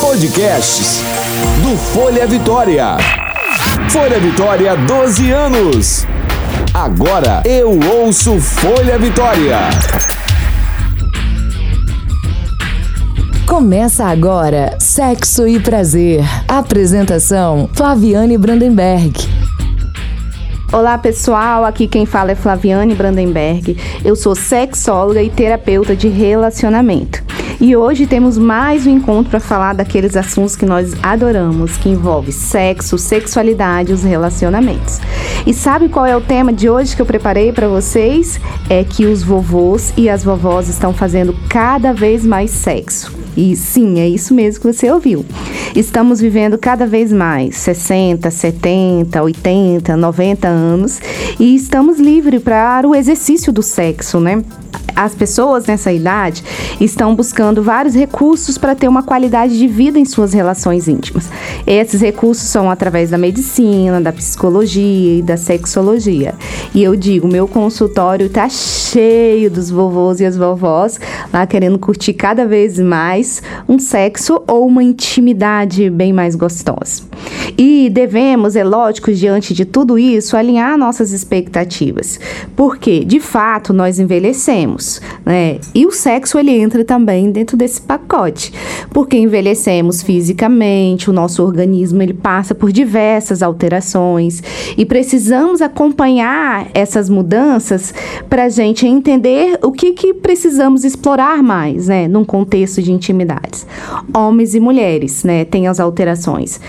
Podcasts do Folha Vitória. Folha Vitória, 12 anos. Agora eu ouço Folha Vitória. Começa agora Sexo e Prazer. Apresentação: Flaviane Brandenberg. Olá pessoal, aqui quem fala é Flaviane Brandenberg. Eu sou sexóloga e terapeuta de relacionamento. E hoje temos mais um encontro para falar daqueles assuntos que nós adoramos, que envolve sexo, sexualidade e os relacionamentos. E sabe qual é o tema de hoje que eu preparei para vocês? É que os vovôs e as vovós estão fazendo cada vez mais sexo. E sim, é isso mesmo que você ouviu. Estamos vivendo cada vez mais 60, 70, 80, 90 anos e estamos livres para o exercício do sexo, né? as pessoas nessa idade estão buscando vários recursos para ter uma qualidade de vida em suas relações íntimas. Esses recursos são através da medicina, da psicologia e da sexologia. E eu digo, meu consultório está cheio dos vovôs e as vovós lá querendo curtir cada vez mais um sexo ou uma intimidade bem mais gostosa. E devemos, é lógico, diante de tudo isso, alinhar nossas expectativas. Porque, de fato, nós envelhecemos, né? E o sexo ele entra também dentro desse pacote. Porque envelhecemos fisicamente, o nosso organismo ele passa por diversas alterações e precisamos acompanhar essas mudanças para a gente entender o que, que precisamos explorar mais, né? Num contexto de intimidades. Homens e mulheres, né? Tem as alterações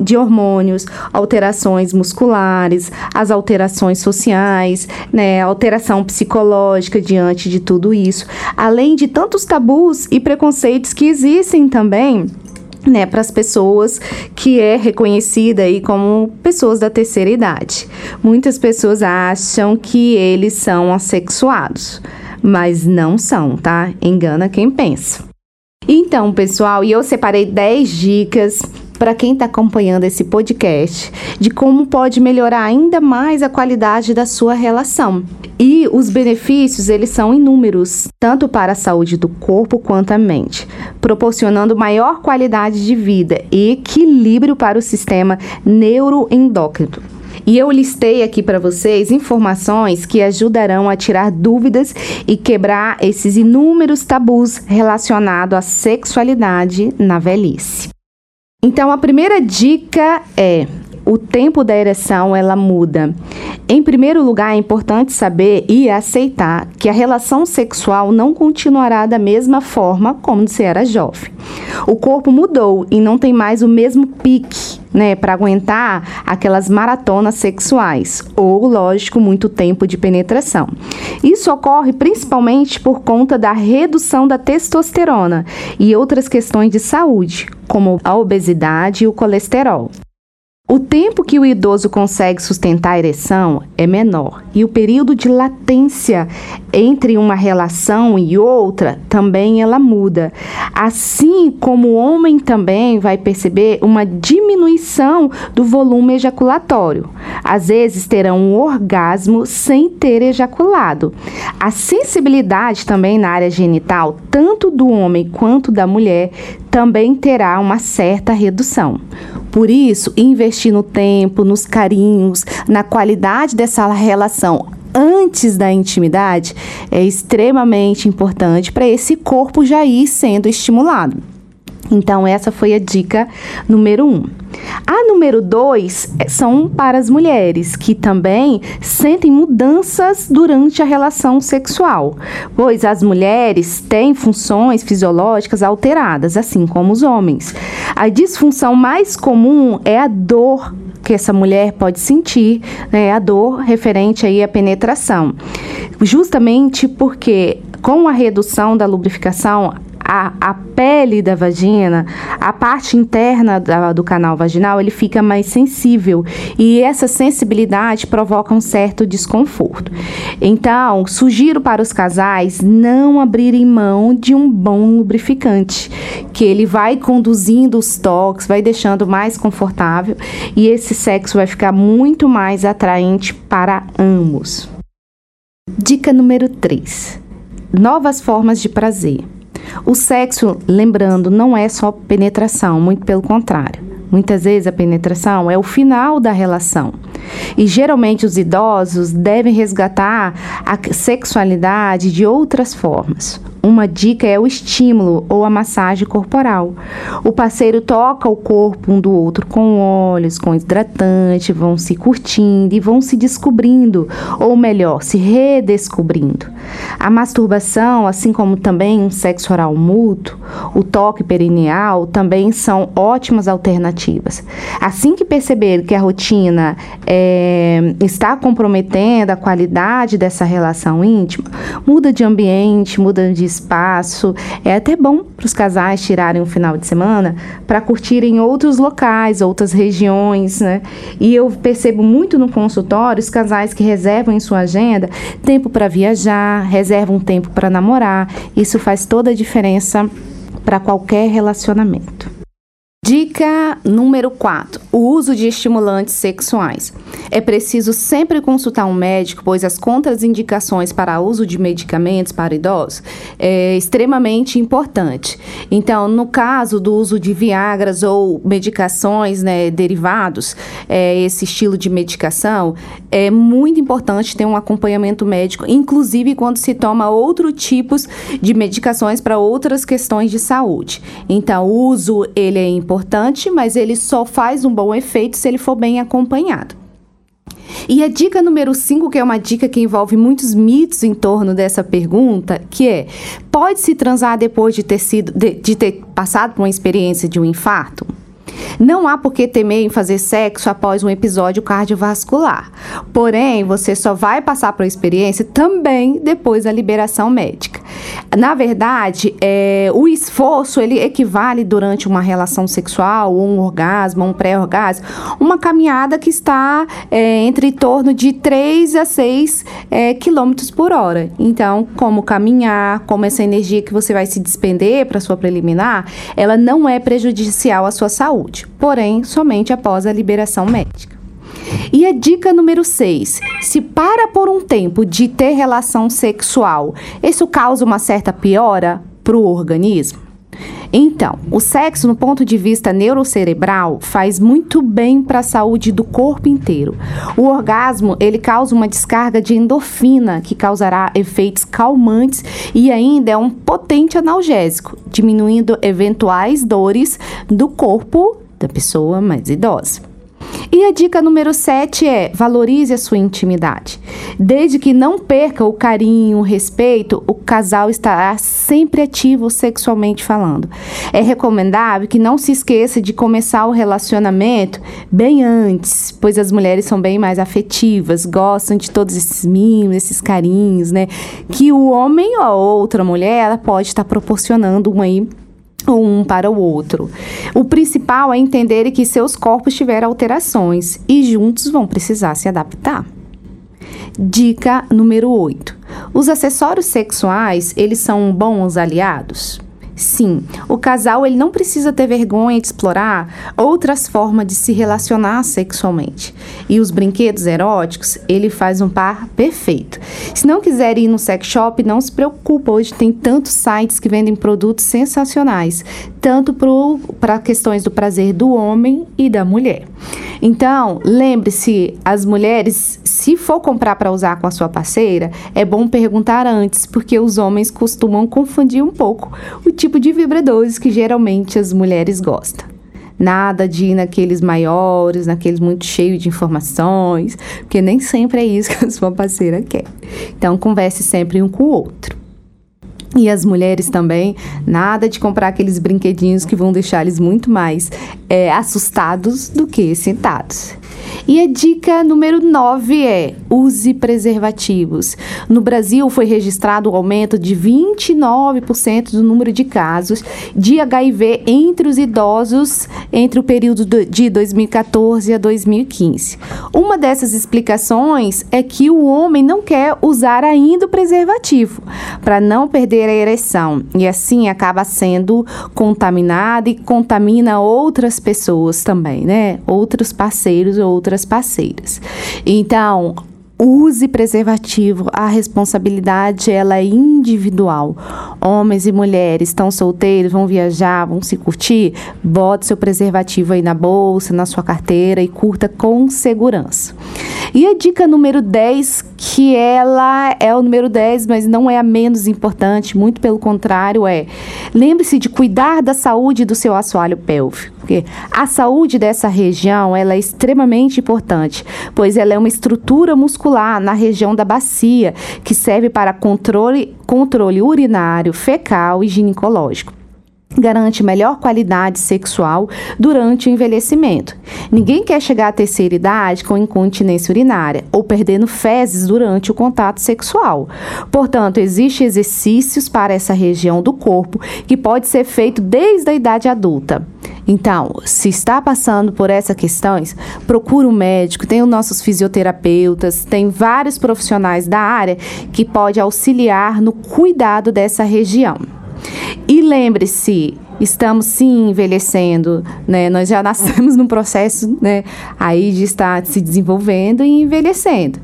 de hormônios, alterações musculares, as alterações sociais, né? Alteração psicológica diante de tudo isso. Além de tantos tabus e preconceitos que existem também né, para as pessoas que é reconhecida aí como pessoas da terceira idade. Muitas pessoas acham que eles são assexuados, mas não são, tá? Engana quem pensa. Então, pessoal, e eu separei 10 dicas para quem está acompanhando esse podcast de como pode melhorar ainda mais a qualidade da sua relação. E os benefícios, eles são inúmeros, tanto para a saúde do corpo quanto a mente, proporcionando maior qualidade de vida e equilíbrio para o sistema neuroendócrino. E eu listei aqui para vocês informações que ajudarão a tirar dúvidas e quebrar esses inúmeros tabus relacionados à sexualidade na velhice. Então, a primeira dica é: o tempo da ereção ela muda. Em primeiro lugar, é importante saber e aceitar que a relação sexual não continuará da mesma forma como se era jovem. O corpo mudou e não tem mais o mesmo pique, né, para aguentar aquelas maratonas sexuais ou, lógico, muito tempo de penetração. Isso ocorre principalmente por conta da redução da testosterona e outras questões de saúde, como a obesidade e o colesterol. O tempo que o idoso consegue sustentar a ereção é menor e o período de latência entre uma relação e outra também ela muda. Assim como o homem também vai perceber uma diminuição do volume ejaculatório. Às vezes terão um orgasmo sem ter ejaculado. A sensibilidade também na área genital, tanto do homem quanto da mulher, também terá uma certa redução. Por isso, investir no tempo, nos carinhos, na qualidade dessa relação antes da intimidade é extremamente importante para esse corpo já ir sendo estimulado. Então, essa foi a dica número um. A número dois é, são para as mulheres que também sentem mudanças durante a relação sexual, pois as mulheres têm funções fisiológicas alteradas, assim como os homens. A disfunção mais comum é a dor que essa mulher pode sentir, né, a dor referente aí à penetração. Justamente porque com a redução da lubrificação, a, a pele da vagina, a parte interna da, do canal vaginal, ele fica mais sensível e essa sensibilidade provoca um certo desconforto. Então, sugiro para os casais não abrirem mão de um bom lubrificante, que ele vai conduzindo os toques, vai deixando mais confortável e esse sexo vai ficar muito mais atraente para ambos. Dica número 3: novas formas de prazer. O sexo, lembrando, não é só penetração, muito pelo contrário. Muitas vezes a penetração é o final da relação. E geralmente os idosos devem resgatar a sexualidade de outras formas. Uma dica é o estímulo ou a massagem corporal. O parceiro toca o corpo um do outro com óleos, com hidratante, vão se curtindo e vão se descobrindo, ou melhor, se redescobrindo. A masturbação, assim como também um sexo oral mútuo, o toque perineal, também são ótimas alternativas. Assim que perceber que a rotina é, está comprometendo a qualidade dessa relação íntima, muda de ambiente, muda de espaço. É até bom para os casais tirarem um final de semana para curtirem outros locais, outras regiões, né? E eu percebo muito no consultório os casais que reservam em sua agenda tempo para viajar, reservam tempo para namorar. Isso faz toda a diferença para qualquer relacionamento. Dica número 4: o uso de estimulantes sexuais. É preciso sempre consultar um médico, pois as contraindicações para uso de medicamentos para idosos é extremamente importante. Então, no caso do uso de Viagras ou medicações né, derivados, é, esse estilo de medicação, é muito importante ter um acompanhamento médico, inclusive quando se toma outros tipos de medicações para outras questões de saúde. Então, o uso ele é importante importante, mas ele só faz um bom efeito se ele for bem acompanhado. E a dica número 5, que é uma dica que envolve muitos mitos em torno dessa pergunta, que é: pode se transar depois de ter sido de, de ter passado por uma experiência de um infarto? Não há por que temer em fazer sexo após um episódio cardiovascular. Porém, você só vai passar por experiência também depois da liberação médica. Na verdade, é, o esforço ele equivale durante uma relação sexual, um orgasmo, um pré-orgasmo, uma caminhada que está é, entre torno de 3 a 6 é, quilômetros por hora. Então, como caminhar, como essa energia que você vai se despender para sua preliminar, ela não é prejudicial à sua saúde, porém, somente após a liberação médica. E a dica número 6: se para por um tempo de ter relação sexual, isso causa uma certa piora para o organismo? Então, o sexo, no ponto de vista neurocerebral, faz muito bem para a saúde do corpo inteiro. O orgasmo, ele causa uma descarga de endorfina, que causará efeitos calmantes e ainda é um potente analgésico, diminuindo eventuais dores do corpo da pessoa mais idosa. E a dica número 7 é: valorize a sua intimidade. Desde que não perca o carinho, o respeito, o casal estará sempre ativo sexualmente falando. É recomendável que não se esqueça de começar o relacionamento bem antes, pois as mulheres são bem mais afetivas, gostam de todos esses mimos, esses carinhos, né? Que o homem ou outra mulher ela pode estar proporcionando um aí um para o outro. O principal é entender que seus corpos tiveram alterações e juntos vão precisar se adaptar. Dica número 8. Os acessórios sexuais, eles são bons aliados? Sim, o casal ele não precisa ter vergonha de explorar outras formas de se relacionar sexualmente. E os brinquedos eróticos, ele faz um par perfeito. Se não quiser ir no sex shop, não se preocupa, hoje tem tantos sites que vendem produtos sensacionais, tanto para questões do prazer do homem e da mulher. Então, lembre-se, as mulheres, se for comprar para usar com a sua parceira, é bom perguntar antes, porque os homens costumam confundir um pouco o tipo de vibradores que geralmente as mulheres gostam. Nada de ir naqueles maiores, naqueles muito cheios de informações, porque nem sempre é isso que a sua parceira quer. Então, converse sempre um com o outro. E as mulheres também, nada de comprar aqueles brinquedinhos que vão deixar eles muito mais é, assustados do que sentados. E a dica número 9 é: use preservativos. No Brasil foi registrado o um aumento de 29% do número de casos de HIV entre os idosos entre o período de 2014 a 2015. Uma dessas explicações é que o homem não quer usar ainda o preservativo para não perder a ereção e assim acaba sendo contaminado e contamina outras pessoas também, né? Outros parceiros ou outras parceiras. Então, use preservativo. A responsabilidade ela é individual. Homens e mulheres estão solteiros, vão viajar, vão se curtir, bote seu preservativo aí na bolsa, na sua carteira e curta com segurança. E a dica número 10, que ela é o número 10, mas não é a menos importante, muito pelo contrário, é lembre-se de cuidar da saúde do seu assoalho pélvico. Porque a saúde dessa região ela é extremamente importante, pois ela é uma estrutura muscular na região da bacia que serve para controle, controle urinário, fecal e ginecológico garante melhor qualidade sexual durante o envelhecimento. Ninguém quer chegar à terceira idade com incontinência urinária ou perdendo fezes durante o contato sexual. Portanto, existem exercícios para essa região do corpo que pode ser feito desde a idade adulta. Então, se está passando por essas questões, procure um médico, tem os nossos fisioterapeutas, tem vários profissionais da área que pode auxiliar no cuidado dessa região. E lembre-se, estamos sim envelhecendo, né? Nós já nascemos num processo, né, aí de estar se desenvolvendo e envelhecendo.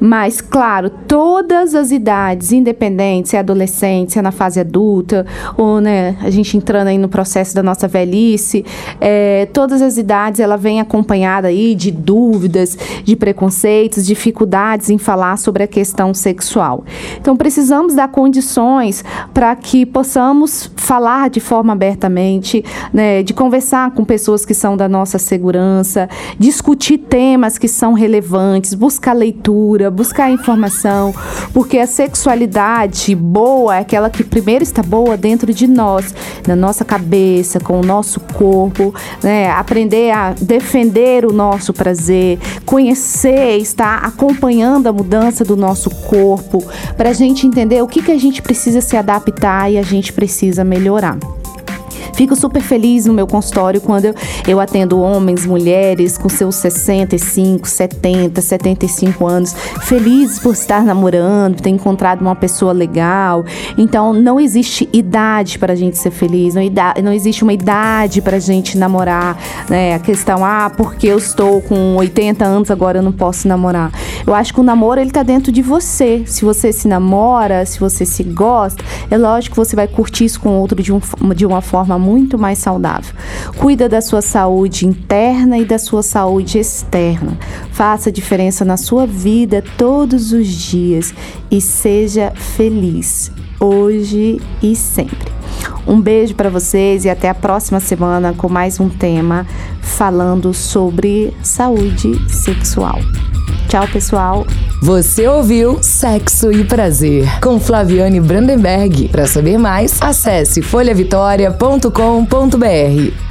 Mas, claro, todas as idades, independente se é adolescente, se é na fase adulta, ou, né, a gente entrando aí no processo da nossa velhice, é, todas as idades, ela vem acompanhada aí de dúvidas, de preconceitos, dificuldades em falar sobre a questão sexual. Então, precisamos dar condições para que possamos falar de forma aberta abertamente, né, de conversar com pessoas que são da nossa segurança, discutir temas que são relevantes, buscar leitura, buscar informação, porque a sexualidade boa é aquela que primeiro está boa dentro de nós, na nossa cabeça, com o nosso corpo, né, aprender a defender o nosso prazer, conhecer, estar acompanhando a mudança do nosso corpo, para a gente entender o que, que a gente precisa se adaptar e a gente precisa melhorar. Fico super feliz no meu consultório quando eu, eu atendo homens, mulheres com seus 65, 70, 75 anos, felizes por estar namorando, ter encontrado uma pessoa legal. Então, não existe idade para a gente ser feliz, não, não existe uma idade para a gente namorar. Né? A questão, ah, porque eu estou com 80 anos agora eu não posso namorar. Eu acho que o namoro ele tá dentro de você. Se você se namora, se você se gosta, é lógico que você vai curtir isso com outro de, um, de uma forma muito mais saudável. Cuida da sua saúde interna e da sua saúde externa. Faça diferença na sua vida todos os dias e seja feliz hoje e sempre. Um beijo para vocês e até a próxima semana com mais um tema falando sobre saúde sexual. Tchau, pessoal. Você ouviu Sexo e Prazer com Flaviane Brandenberg. Para saber mais, acesse folhavitória.com.br.